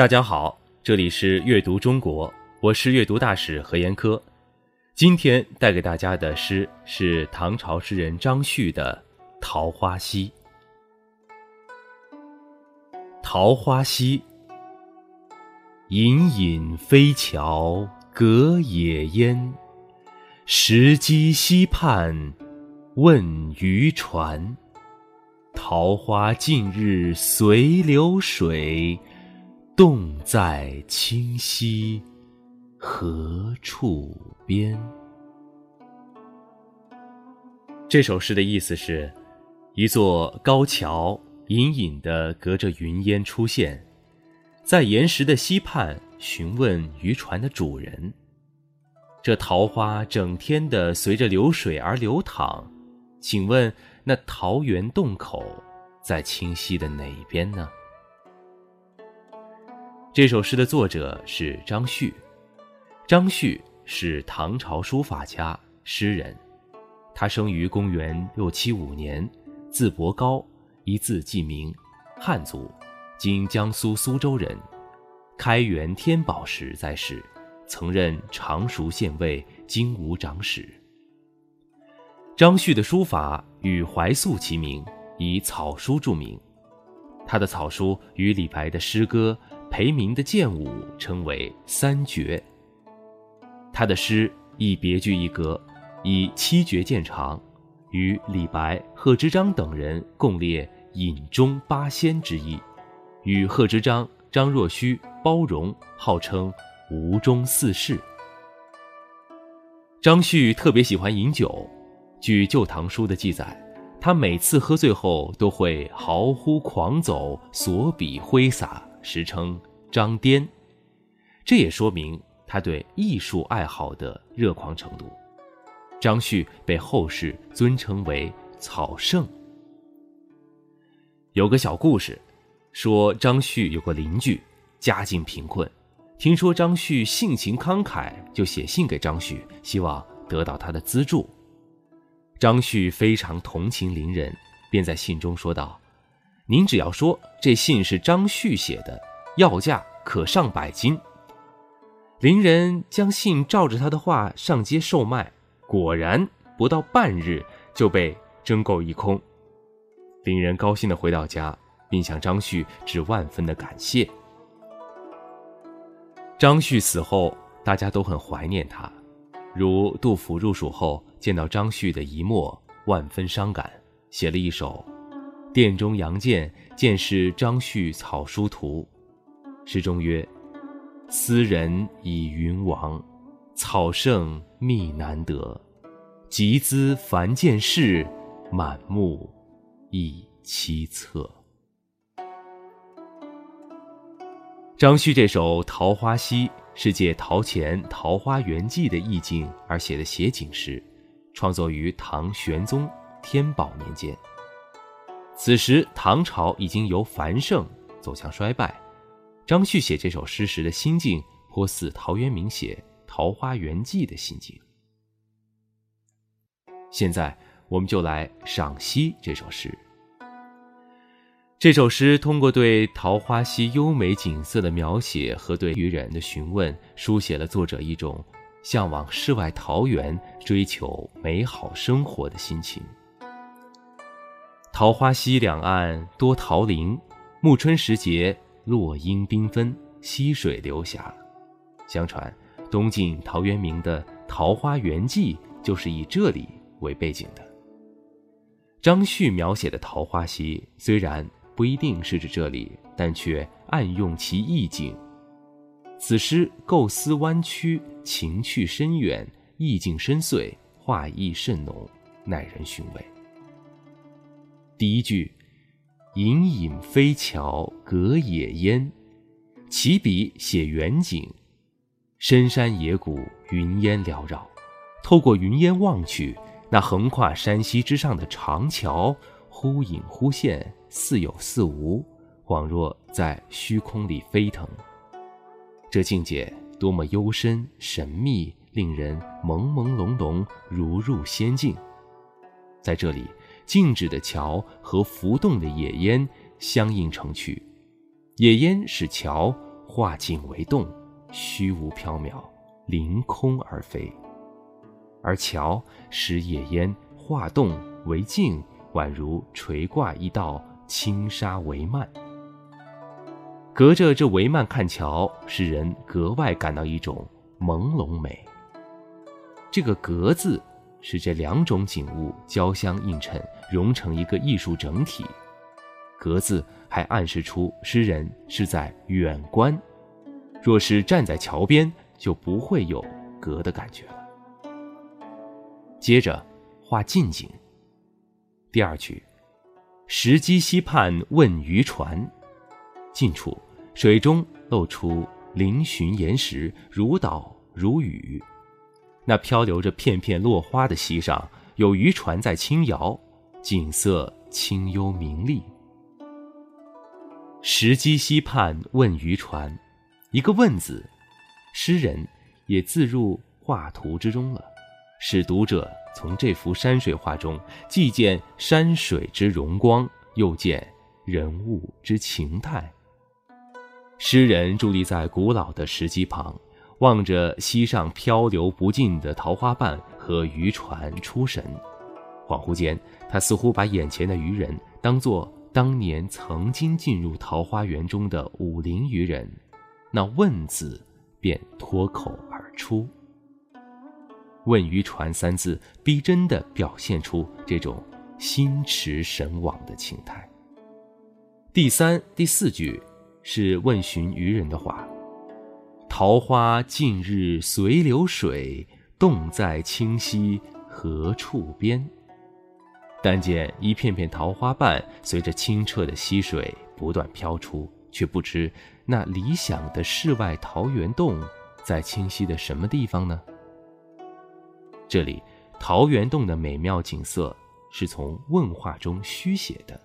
大家好，这里是阅读中国，我是阅读大使何延科。今天带给大家的诗是唐朝诗人张旭的《桃花溪》。桃花溪，隐隐飞桥隔野烟，石矶溪畔问渔船。桃花尽日随流水。洞在清溪何处边？这首诗的意思是：一座高桥隐隐的隔着云烟出现，在岩石的溪畔询问渔船的主人。这桃花整天的随着流水而流淌，请问那桃源洞口在清溪的哪边呢？这首诗的作者是张旭，张旭是唐朝书法家、诗人。他生于公元六七五年，字伯高，一字季明，汉族，今江苏苏州人。开元天宝时在世，曾任常熟县尉、金吾长史。张旭的书法与怀素齐名，以草书著名。他的草书与李白的诗歌。裴明的剑舞称为三绝。他的诗亦别具一格，以七绝见长，与李白、贺知章等人共列饮中八仙之一，与贺知章、张若虚、包容号称吴中四士。张旭特别喜欢饮酒，据《旧唐书》的记载，他每次喝醉后都会嚎呼狂走，索笔挥洒。时称张颠，这也说明他对艺术爱好的热狂程度。张旭被后世尊称为草圣。有个小故事，说张旭有个邻居，家境贫困，听说张旭性情慷慨，就写信给张旭，希望得到他的资助。张旭非常同情邻人，便在信中说道。您只要说这信是张旭写的，要价可上百金。邻人将信照着他的话上街售卖，果然不到半日就被争购一空。邻人高兴地回到家，并向张旭致万分的感谢。张旭死后，大家都很怀念他，如杜甫入蜀后见到张旭的遗墨，万分伤感，写了一首。殿中杨见见是张旭草书图，诗中曰：“斯人已云亡，草圣觅难得。集资凡见事，满目亦凄恻。”张旭这首《桃花溪》是借陶潜《桃花源记》的意境而写的写景诗，创作于唐玄宗天宝年间。此时，唐朝已经由繁盛走向衰败。张旭写这首诗时的心境，颇似陶渊明写《桃花源记》的心境。现在，我们就来赏析这首诗。这首诗通过对桃花溪优美景色的描写和对渔人的询问，书写了作者一种向往世外桃源、追求美好生活的心情。桃花溪两岸多桃林，暮春时节，落英缤纷，溪水流霞。相传，东晋陶渊明的《桃花源记》就是以这里为背景的。张旭描写的桃花溪虽然不一定是指这里，但却暗用其意境。此诗构思弯曲，情趣深远，意境深邃，画意甚浓，耐人寻味。第一句，隐隐飞桥隔野烟，起笔写远景，深山野谷，云烟缭绕。透过云烟望去，那横跨山溪之上的长桥，忽隐忽现，似有似无，恍若在虚空里飞腾。这境界多么幽深神秘，令人朦朦胧胧，如入仙境。在这里。静止的桥和浮动的野烟相映成趣，野烟使桥化静为动，虚无缥缈，凌空而飞。而桥使野烟化动为静，宛如垂挂一道轻纱帷幔。隔着这帷幔看桥，使人格外感到一种朦胧美。这个“格”字，使这两种景物交相映衬，融成一个艺术整体。“格”字还暗示出诗人是在远观，若是站在桥边，就不会有“格”的感觉了。接着画近景。第二句，石矶溪畔问渔船，近处水中露出嶙峋岩石，如岛如屿。那漂流着片片落花的溪上，有渔船在轻摇，景色清幽明丽。石矶溪畔问渔船，一个“问”字，诗人也自入画图之中了。使读者从这幅山水画中，既见山水之荣光，又见人物之情态。诗人伫立在古老的石矶旁，望着溪上漂流不尽的桃花瓣和渔船出神，恍惚间，他似乎把眼前的渔人当作当年曾经进入桃花源中的武陵渔人，那“问”字便脱口而出。问渔船三字，逼真地表现出这种心驰神往的情态。第三、第四句是问询渔人的话：“桃花尽日随流水，洞在清溪何处边？”但见一片片桃花瓣随着清澈的溪水不断飘出，却不知那理想的世外桃源洞在清溪的什么地方呢？这里桃源洞的美妙景色是从问话中虚写的，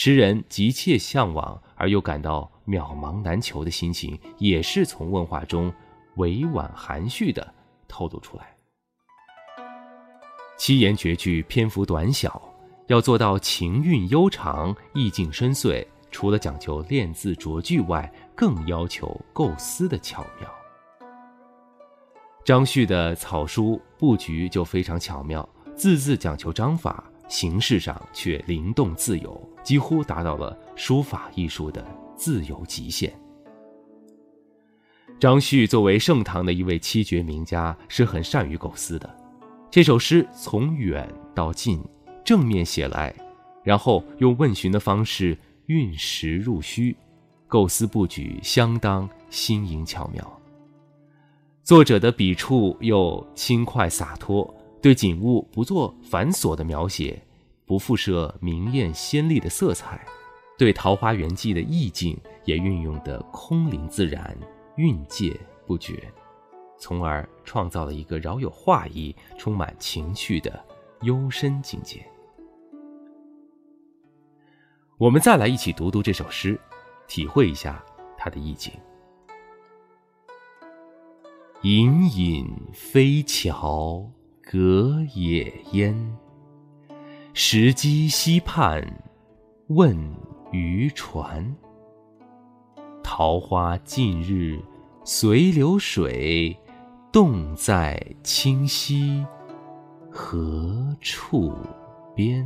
诗人急切向往而又感到渺茫难求的心情，也是从问话中委婉含蓄地透露出来。七言绝句篇幅短小，要做到情韵悠长、意境深邃，除了讲究练字着句外，更要求构思的巧妙。张旭的草书布局就非常巧妙，字字讲求章法，形式上却灵动自由，几乎达到了书法艺术的自由极限。张旭作为盛唐的一位七绝名家，是很善于构思的。这首诗从远到近，正面写来，然后用问询的方式运实入虚，构思布局相当新颖巧妙。作者的笔触又轻快洒脱，对景物不做繁琐的描写，不附设明艳鲜丽的色彩，对《桃花源记》的意境也运用得空灵自然、蕴藉不绝，从而创造了一个饶有画意、充满情趣的幽深境界。我们再来一起读读这首诗，体会一下它的意境。隐隐飞桥隔野烟，石矶溪畔问渔船。桃花尽日随流水，洞在清溪何处边？